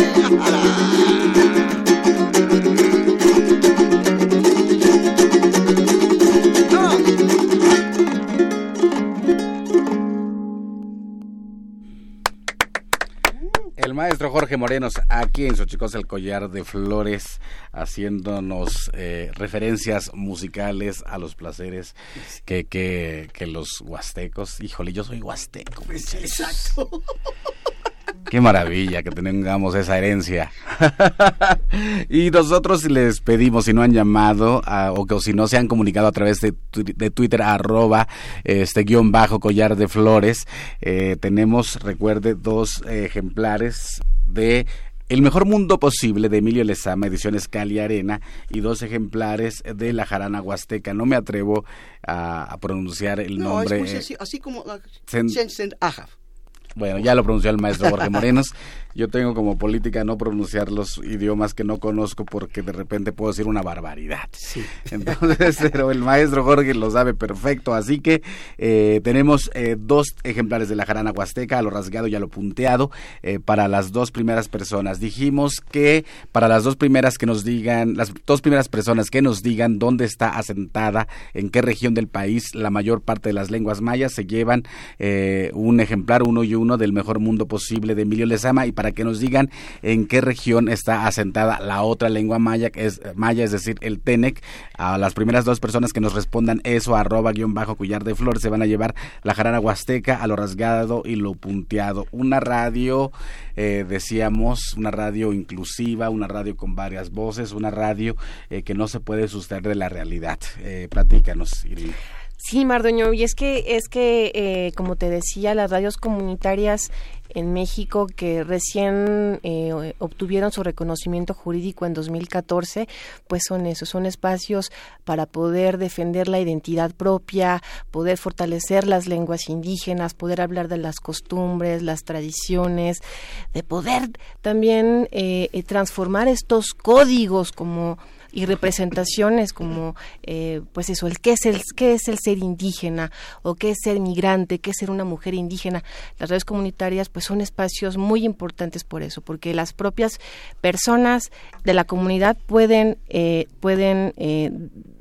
Maestro Jorge Morenos aquí en Xochicos el Collar de Flores haciéndonos eh, referencias musicales a los placeres que, que, que los huastecos. Híjole, yo soy huasteco.
Exacto.
Qué maravilla que tengamos esa herencia. <laughs> y nosotros les pedimos, si no han llamado o que si no se han comunicado a través de, de Twitter, arroba este guion bajo collar de flores, eh, tenemos, recuerde, dos ejemplares de el mejor mundo posible de Emilio Lezama, ediciones Cali Arena, y dos ejemplares de La Jarana Huasteca. No me atrevo a, a pronunciar el
No,
nombre.
es muy sencillo, así como
Sen-
Sen- Sen- Ajaf.
Bueno, ya lo pronunció el maestro Jorge Morenos. <laughs> Yo tengo como política no pronunciar los idiomas que no conozco porque de repente puedo decir una barbaridad. <laughs> Entonces, pero el maestro Jorge lo sabe perfecto. Así que eh, tenemos eh, dos ejemplares de la jarana huasteca, a lo rasgado y a lo punteado, eh, para las dos primeras personas. Dijimos que para las dos primeras que nos digan, las dos primeras personas que nos digan dónde está asentada, en qué región del país la mayor parte de las lenguas mayas, se llevan eh, un ejemplar, uno y uno, del mejor mundo posible de Emilio Lezama y para que nos digan en qué región está asentada la otra lengua maya, que es maya, es decir, el Tenec. A las primeras dos personas que nos respondan eso, arroba guion bajo collar de flores, se van a llevar la jarana huasteca a lo rasgado y lo punteado. Una radio, eh, decíamos, una radio inclusiva, una radio con varias voces, una radio eh, que no se puede sustraer de la realidad. Eh, platícanos, Irina.
Sí, Mardoño, y es que, es que eh, como te decía, las radios comunitarias en México que recién eh, obtuvieron su reconocimiento jurídico en 2014, pues son esos, son espacios para poder defender la identidad propia, poder fortalecer las lenguas indígenas, poder hablar de las costumbres, las tradiciones, de poder también eh, transformar estos códigos como y representaciones como eh, pues eso el qué es el qué es el ser indígena o qué es ser migrante qué es ser una mujer indígena. Las redes comunitarias pues son espacios muy importantes por eso porque las propias personas de la comunidad pueden eh, pueden eh,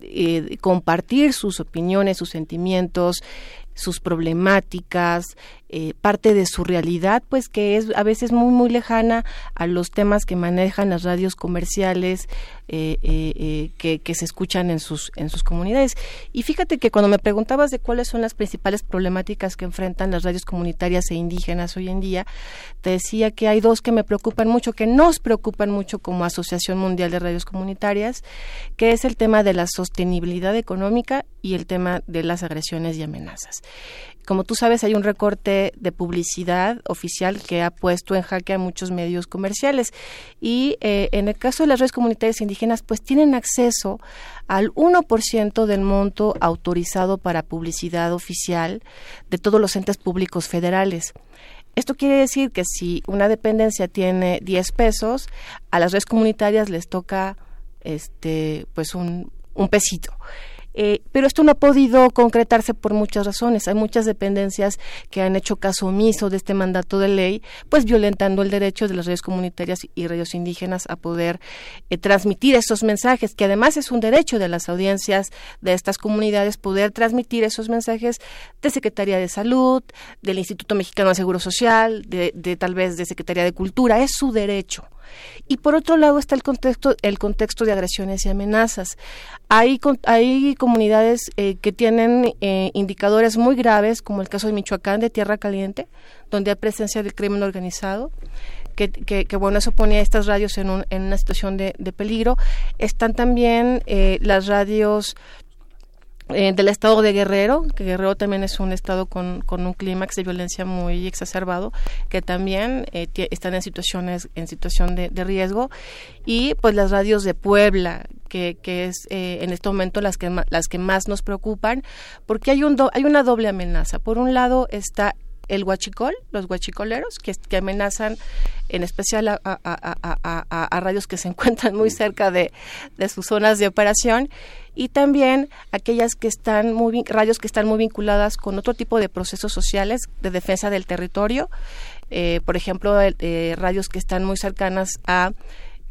eh, compartir sus opiniones sus sentimientos sus problemáticas eh, parte de su realidad, pues que es a veces muy, muy lejana a los temas que manejan las radios comerciales eh, eh, que, que, se escuchan en sus, en sus comunidades. Y fíjate que cuando me preguntabas de cuáles son las principales problemáticas que enfrentan las radios comunitarias e indígenas hoy en día, te decía que hay dos que me preocupan mucho, que nos preocupan mucho como Asociación Mundial de Radios Comunitarias, que es el tema de la sostenibilidad económica y el tema de las agresiones y amenazas. Como tú sabes, hay un recorte de publicidad oficial que ha puesto en jaque a muchos medios comerciales. Y eh, en el caso de las redes comunitarias indígenas, pues tienen acceso al 1% del monto autorizado para publicidad oficial de todos los entes públicos federales. Esto quiere decir que si una dependencia tiene 10 pesos, a las redes comunitarias les toca este pues un, un pesito. Eh, pero esto no ha podido concretarse por muchas razones. Hay muchas dependencias que han hecho caso omiso de este mandato de ley, pues violentando el derecho de las redes comunitarias y redes indígenas a poder eh, transmitir esos mensajes, que además es un derecho de las audiencias de estas comunidades poder transmitir esos mensajes de Secretaría de Salud, del Instituto Mexicano de Seguro Social, de, de tal vez de Secretaría de Cultura. Es su derecho. Y por otro lado está el contexto, el contexto de agresiones y amenazas. Hay, hay comunidades eh, que tienen eh, indicadores muy graves, como el caso de Michoacán, de Tierra Caliente, donde hay presencia del crimen organizado. Que, que, bueno, eso pone a estas radios en, un, en una situación de, de peligro. Están también eh, las radios eh, del estado de Guerrero, que Guerrero también es un estado con, con un clímax de violencia muy exacerbado, que también eh, están en situaciones en situación de, de, riesgo, y pues las radios de Puebla, que, que es eh, en este momento las que las que más nos preocupan, porque hay un hay una doble amenaza. Por un lado está el huachicol, los huachicoleros, que, que amenazan en especial a, a, a, a, radios que se <laughs> encuentran muy cerca de, de sus zonas de operación y también aquellas que están muy radios que están muy vinculadas con otro tipo de procesos sociales de defensa del territorio, eh, por ejemplo, eh, radios que están muy cercanas a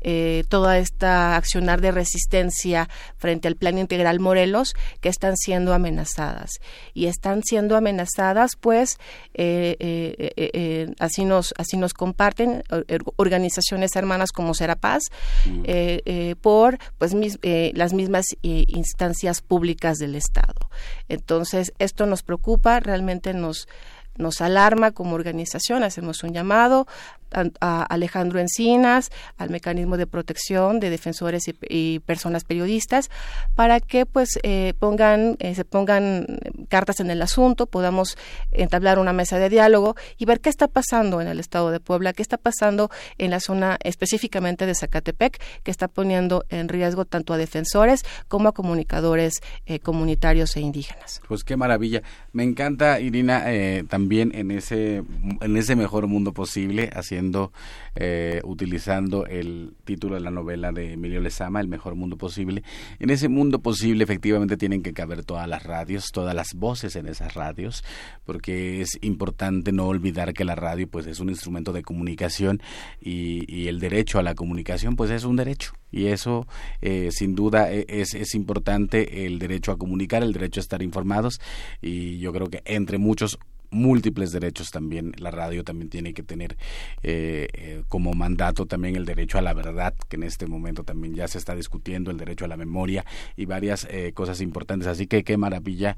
eh, toda esta accionar de resistencia frente al Plan Integral Morelos que están siendo amenazadas. Y están siendo amenazadas, pues, eh, eh, así, nos, así nos comparten organizaciones hermanas como Serapaz por pues, las mismas instancias públicas del Estado. Entonces, esto nos preocupa, realmente nos nos alarma como organización, hacemos un llamado a, Alejandro Encinas, al mecanismo de protección de defensores y, personas periodistas, para que pues eh, pongan, eh, se pongan cartas en el asunto, podamos entablar una mesa de diálogo y ver qué está pasando en el estado de Puebla, qué está pasando en la zona específicamente de Zacatepec, que está poniendo en riesgo tanto a defensores como a comunicadores eh, comunitarios e indígenas.
Pues qué maravilla. Me encanta, Irina, también en ese, en ese mejor mundo posible, haciendo eh, utilizando el título de la novela de Emilio Lezama, El mejor mundo posible. En ese mundo posible efectivamente tienen que caber todas las radios, todas las voces en esas radios, porque es importante no olvidar que la radio pues es un instrumento de comunicación y, el derecho a la comunicación pues es un derecho y eso eh, sin duda e, es, es importante el derecho a comunicar, el derecho a estar informados y yo creo que entre muchos múltiples derechos también. La radio también tiene que tener eh, eh, como mandato también el derecho a la verdad, que en este momento también ya se está discutiendo, el derecho a la memoria y varias eh, cosas importantes. Así que qué maravilla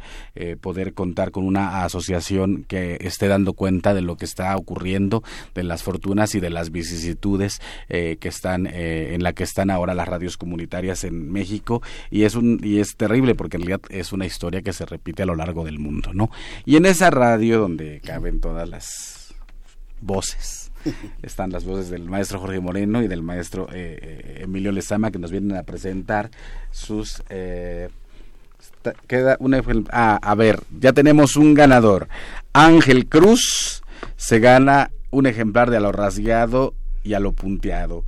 poder contar con una asociación que esté dando cuenta de lo que está ocurriendo, de las fortunas y de las vicisitudes que están en la que están ahora las radios comunitarias en México y es un y es terrible porque en realidad es una historia que se repite a lo largo del mundo, ¿no? Y en esa radio donde caben todas las voces. <laughs> Están las voces del maestro Jorge Moreno y del maestro eh, eh, Emilio Lezama que nos vienen a presentar sus... Eh, queda una, ah, a ver, ya tenemos un ganador. Ángel Cruz se gana un ejemplar de a lo rasgueado y a lo punteado.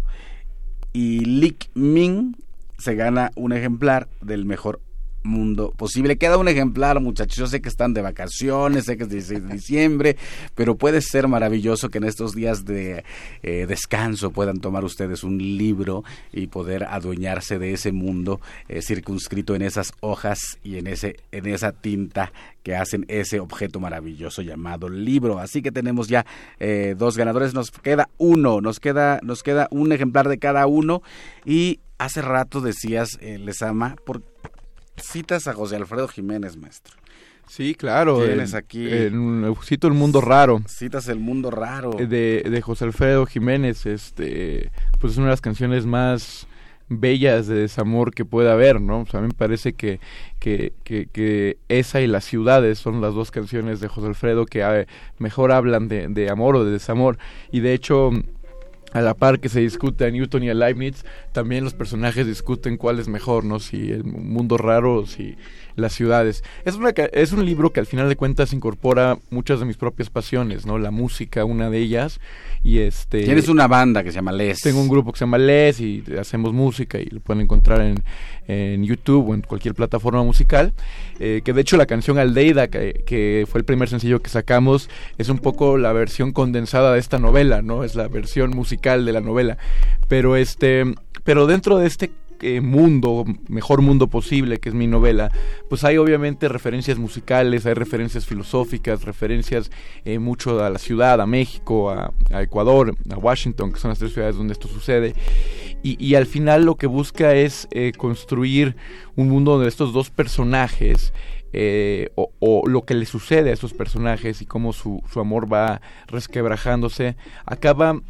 Y Lick Min se gana un ejemplar del mejor mundo posible. Queda un ejemplar, muchachos. Yo sé que están de vacaciones, sé que es 16 de diciembre, pero puede ser maravilloso que en estos días de eh, descanso puedan tomar ustedes un libro y poder adueñarse de ese mundo eh, circunscrito en esas hojas y en ese en esa tinta que hacen ese objeto maravilloso llamado libro. Así que tenemos ya eh, dos ganadores. Nos queda uno, nos queda nos queda un ejemplar de cada uno y hace rato decías, eh, Lesama, por citas a José Alfredo Jiménez, maestro.
Sí, claro.
Tienes aquí.
cito El Mundo Raro.
Citas El Mundo Raro.
Eh, de, de José Alfredo Jiménez. Este, pues es una de las canciones más bellas de desamor que pueda haber, ¿no? O sea, a mí me parece que, que, que, esa y Las ciudades son las dos canciones de José Alfredo que mejor hablan de, de amor o de desamor. Y de hecho, a la par que se discute a Newton y a Leibniz, también los personajes discuten cuál es mejor, ¿no? Si el mundo raro si las ciudades. Es, una, es un libro que al final de cuentas incorpora muchas de mis propias pasiones, ¿no? La música, una de ellas, y este...
Tienes una banda que se llama Les.
Tengo un grupo que se llama Les y hacemos música y lo pueden encontrar en, en YouTube o en cualquier plataforma musical, eh, que de hecho la canción Aldeida, que, que, fue el primer sencillo que sacamos, es un poco la versión condensada de esta novela, ¿no? Es la versión musical de la novela. Pero este, pero dentro de este eh, mundo, mejor mundo posible, que es mi novela, pues hay obviamente referencias musicales, hay referencias filosóficas, referencias eh, mucho a la ciudad, a México, a, Ecuador, a Washington, que son las tres ciudades donde esto sucede. Y, al final lo que busca es eh, construir un mundo donde estos dos personajes o, lo que le sucede a estos personajes y cómo su, su amor va resquebrajándose, acaba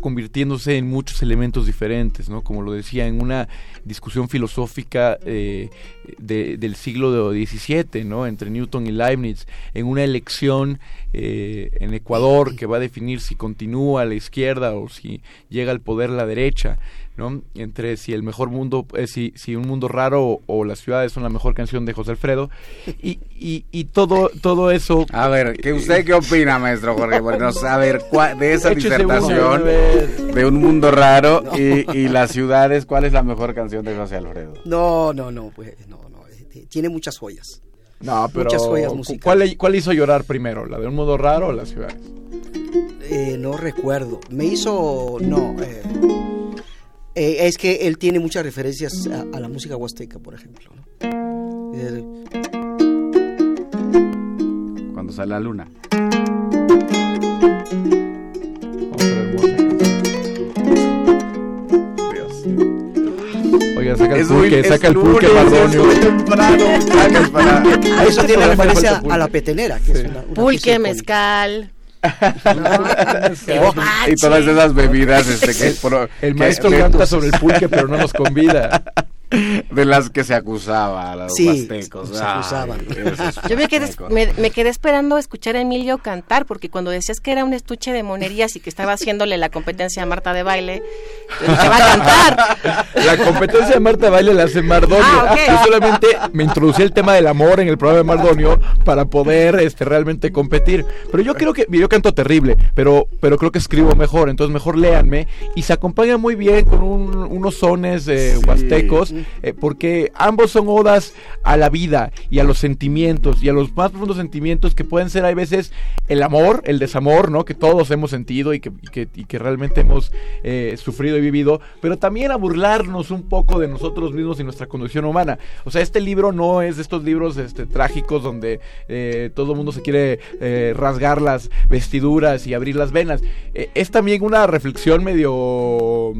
convirtiéndose en muchos elementos diferentes, ¿no? Como lo decía, en una discusión filosófica eh, del siglo XVII, ¿no? Entre Newton y Leibniz, en una elección eh, en Ecuador que va a definir si continúa a la izquierda o si llega al poder la derecha, ¿no? Entre si el mejor mundo, eh, si, si un mundo raro o, las ciudades son la mejor canción de José Alfredo y, y, y todo todo eso.
A ver, ¿qué usted qué opina, maestro Jorge? Bueno, a ver, de esa disertación de un mundo raro y, y las ciudades, ¿cuál es la mejor canción de José Alfredo?
No, no, no, pues no, no, eh, tiene muchas joyas.
No, pero muchas joyas musicales. ¿cuál, hizo llorar primero? ¿La de un mundo raro o las ciudades?
Eh, no recuerdo. Me hizo. No. Eh, eh, es que él tiene muchas referencias a, la música huasteca, por ejemplo.
Cuando sale la luna.
Oiga, saca el pulque, saca el pulque, <laughs>
Eso tiene referencia a la petenera, que es una,
Pulque, mezcal
y todas esas bebidas este, que,
el maestro canta sobre el pulque pero no nos convida
de las que se acusaba a los
sí, Se acusaban.
Yo me quedé, me, quedé esperando escuchar a Emilio cantar, porque cuando decías que era un estuche de monerías y que estaba haciéndole la competencia a Marta de baile, se va a cantar.
La competencia de Marta de baile la hace Mardonio. Ah, Yo solamente me introducí el tema del amor en el programa de Mardonio para poder este, realmente competir. Pero yo creo que, yo canto terrible, pero, pero creo que escribo mejor, entonces mejor léanme. Y se acompaña muy bien con unos sones eh, huastecos eh, porque ambos son odas a la vida y a los sentimientos y a los más profundos sentimientos que pueden ser a veces el amor, el desamor, ¿no? Que todos hemos sentido y que, que, realmente hemos eh, sufrido y vivido, pero también a burlarnos un poco de nosotros mismos y nuestra condición humana. O sea, este libro no es de estos libros este, trágicos donde eh, todo el mundo se quiere rasgar las vestiduras y abrir las venas. es también una reflexión medio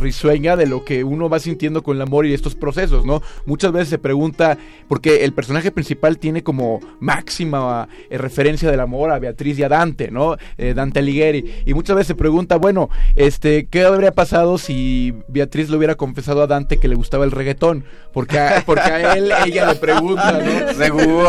risueña de lo que uno va sintiendo con el amor y estos procesos, ¿no? Muchas veces se pregunta, porque el personaje principal tiene como máxima eh, referencia del amor a Beatriz y a Dante, ¿no? Eh, Dante Alighieri. Y muchas veces se pregunta, bueno, este, ¿qué habría pasado si Beatriz le hubiera confesado a Dante que le gustaba el reggaetón? Porque a, porque a él ella le pregunta, ¿no? Seguro.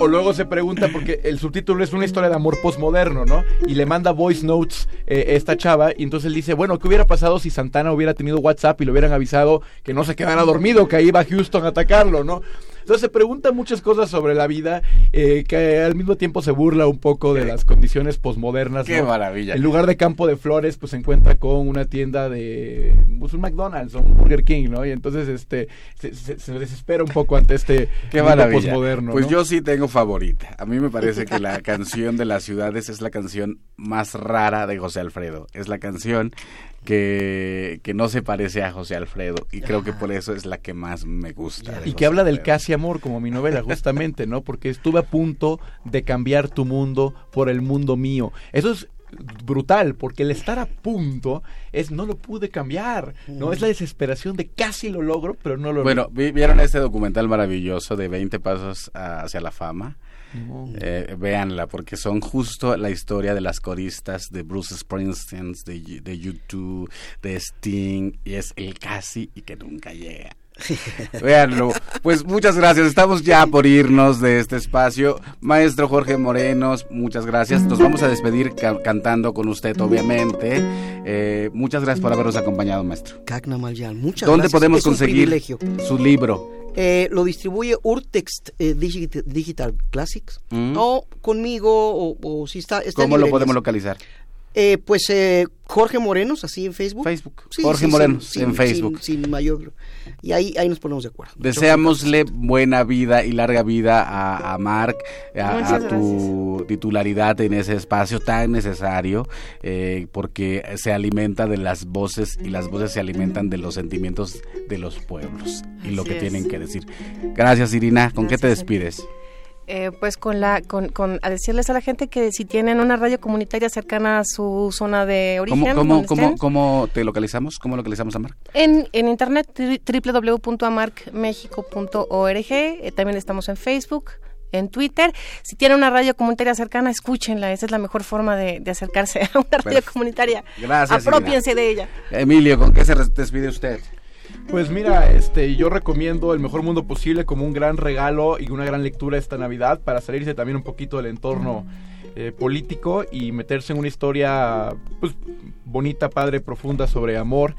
O, luego se pregunta, porque el subtítulo es una historia de amor postmoderno, ¿no? Y le manda voice notes eh, esta chava, y entonces él dice, bueno, ¿qué hubiera pasado si Santana hubiera tenido WhatsApp y le hubieran avisado que no se quedara dormido, que ahí va Houston a atacarlo, ¿no? Entonces se pregunta muchas cosas sobre la vida, eh, que al mismo tiempo se burla un poco de las condiciones posmodernas.
Qué maravilla.
En lugar de campo de flores, pues se encuentra con una tienda de pues, un McDonald's o un Burger King, ¿no? Y entonces este se, se- se desespera un poco ante este <laughs>
Qué maravilla.
posmoderno.
Pues
¿no?
yo sí tengo favorita. A mí me parece que la <laughs> canción de las ciudades es la canción más rara de José Alfredo. Es la canción que, que no se parece a José Alfredo y creo que por eso es la que más me gusta.
Y
José
que habla del casi amor, como mi novela, justamente, ¿no? Porque estuve a punto de cambiar tu mundo por el mundo mío. Eso es brutal, porque el estar a punto es no lo pude cambiar, ¿no? Es la desesperación de casi lo logro, pero no lo
Bueno, ¿vi- ¿vieron este documental maravilloso de 20 pasos hacia la fama?
No.
Eh, véanla, porque son justo la historia de las coristas de Bruce Springsteen, de, de YouTube, de Sting, y es el casi y que nunca llega. <laughs> Véanlo. Pues muchas gracias. Estamos ya por irnos de este espacio. Maestro Jorge Morenos, muchas gracias. Nos vamos a despedir ca- cantando con usted, obviamente. Eh, muchas gracias por habernos acompañado, maestro.
Muchas
¿Dónde
gracias.
podemos
Es
conseguir su libro?
Eh, lo distribuye Urtext eh, Digit- Digital Classics.
Mm.
O conmigo, o, o si está. está
¿Cómo lo podemos localizar?
Eh, pues eh, Jorge Morenos, así en Facebook.
Facebook.
Sí,
Jorge
sí,
Morenos
sin-
en
sin-
Facebook.
Sin, sin mayor. Y ahí, ahí nos ponemos de acuerdo.
Deseámosle buena vida y larga vida a, a Marc, a, tu titularidad en ese espacio tan necesario, eh, porque se alimenta de las voces y las voces se alimentan de los sentimientos de los pueblos y lo
Así
que
es.
tienen que decir. Gracias, Irina. ¿Con qué te despides?
Eh, pues con la con, con a decirles a la gente que si tienen una radio comunitaria cercana a su zona de
¿Cómo,
origen
cómo, cómo,
estén,
cómo te localizamos? ¿Cómo localizamos a Marc?
en, en internet www.amarcmexico.org eh, también estamos en Facebook en Twitter. Si tienen una radio comunitaria cercana, escúchenla. Esa es la mejor forma de, de acercarse a una radio
Perfecto.
comunitaria.
Gracias,
Apropiense de ella.
Emilio, ¿con qué se despide usted?
Pues mira, este, yo recomiendo El Mejor Mundo Posible como un gran regalo y una gran lectura esta Navidad para salirse también un poquito del entorno eh, político y meterse en una historia pues, bonita, padre, profunda sobre amor.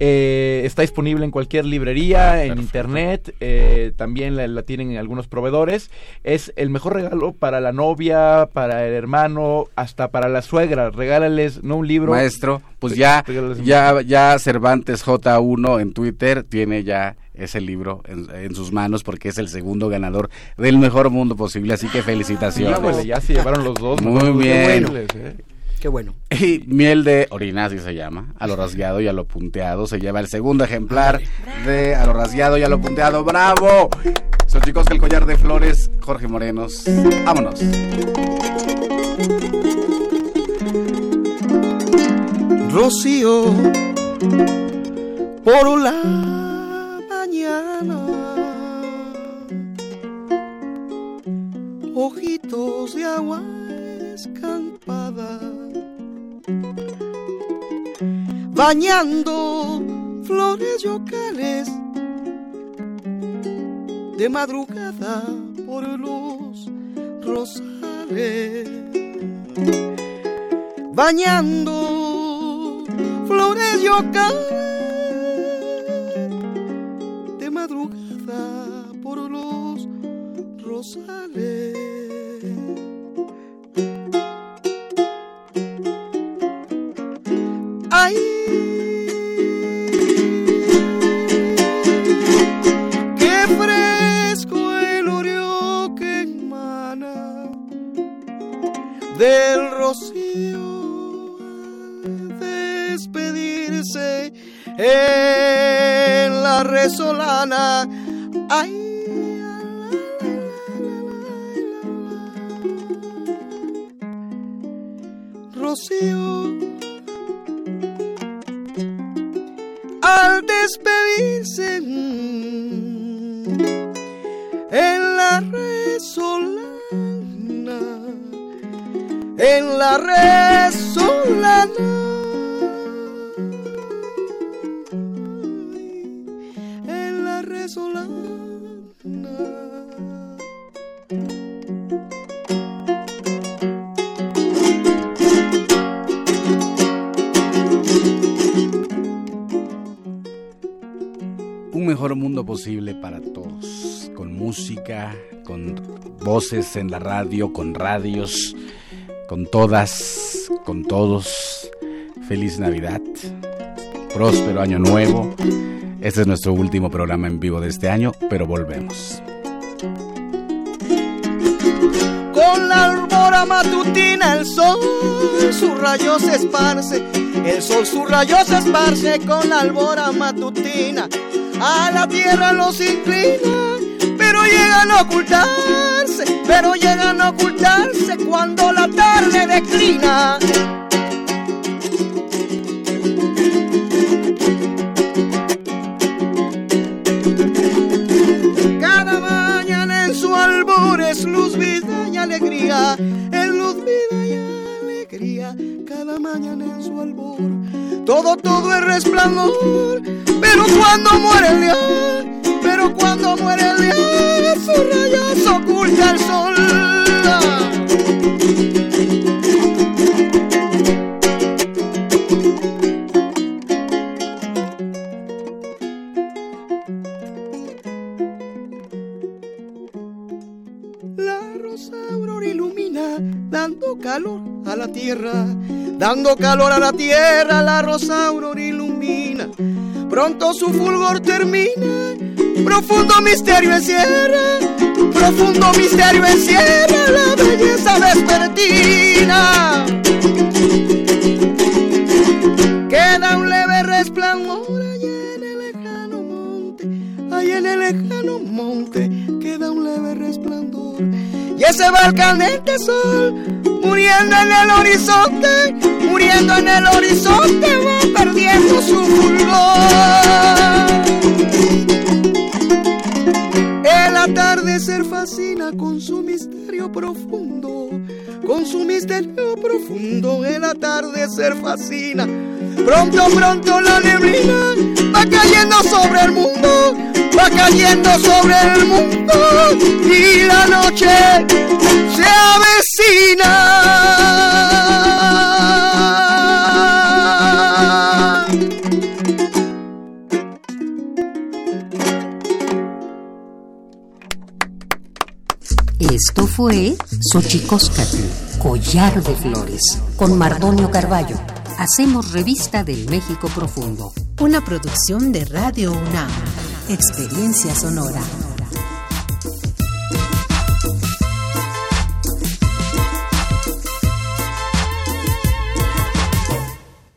Eh, está disponible en cualquier librería, en internet, eh, también la, la tienen en algunos proveedores. Es el mejor regalo para la novia, para el hermano, hasta para la suegra. Regálales, no un libro.
Maestro, pues ya, ya, ya Cervantes J1 en Twitter tiene ya ese libro en, en sus manos porque es el segundo ganador del mejor mundo posible, así que felicitaciones.
Híjole, ya se llevaron los dos.
Muy bien.
eh.
Qué bueno. <laughs>
Y miel de orina, así se llama, a lo rasgueado y a lo punteado, se lleva el segundo ejemplar de a lo rasgueado y a lo punteado. ¡Bravo! Son chicos que el collar de flores, Jorge Morenos. Vámonos.
Rocío por la mañana. Ojitos de agua escampada. Bañando flores yocales. De madrugada por los rosales bañando flores yocales de madrugada por los rosales. Del rocío despedirse en la resolana. Ay, Rocío al despedirse la resolana. En la resolana.
Un mejor mundo posible para todos, con música, con voces en la radio, con radios, con todas, con todos. Feliz Navidad, próspero año nuevo. Este es nuestro último programa en vivo de este año, pero volvemos.
Con la albora matutina el sol sus rayos se esparce, el sol sus rayos se esparce con la albora matutina. A la tierra los inclina, pero llegan a ocultarse, pero llegan a ocultarse cuando la tarde declina. es luz, vida y alegría, es luz, vida y alegría, cada mañana en su albor. Todo, todo es resplandor, pero cuando muere el día, pero cuando muere la tierra, dando calor a la tierra, la rosa aurora ilumina. Pronto su fulgor termina, profundo misterio encierra, profundo misterio encierra la belleza vespertina. Queda un leve resplandor allá en el lejano monte, allá en el lejano monte, queda un leve resplandor y ese va el caliente sol, muriendo en el horizonte, muriendo en el horizonte, va perdiendo su fulgor. El atardecer fascina con su misterio profundo, con su misterio profundo, el atardecer fascina. Pronto, pronto la neblina va cayendo sobre el mundo, va cayendo sobre el mundo y la noche se avecina.
Esto fue Xochicóscatl, Collar de Flores, con Mardonio Carballo. Hacemos revista del México Profundo.
Una producción de Radio UNAM. Experiencia sonora.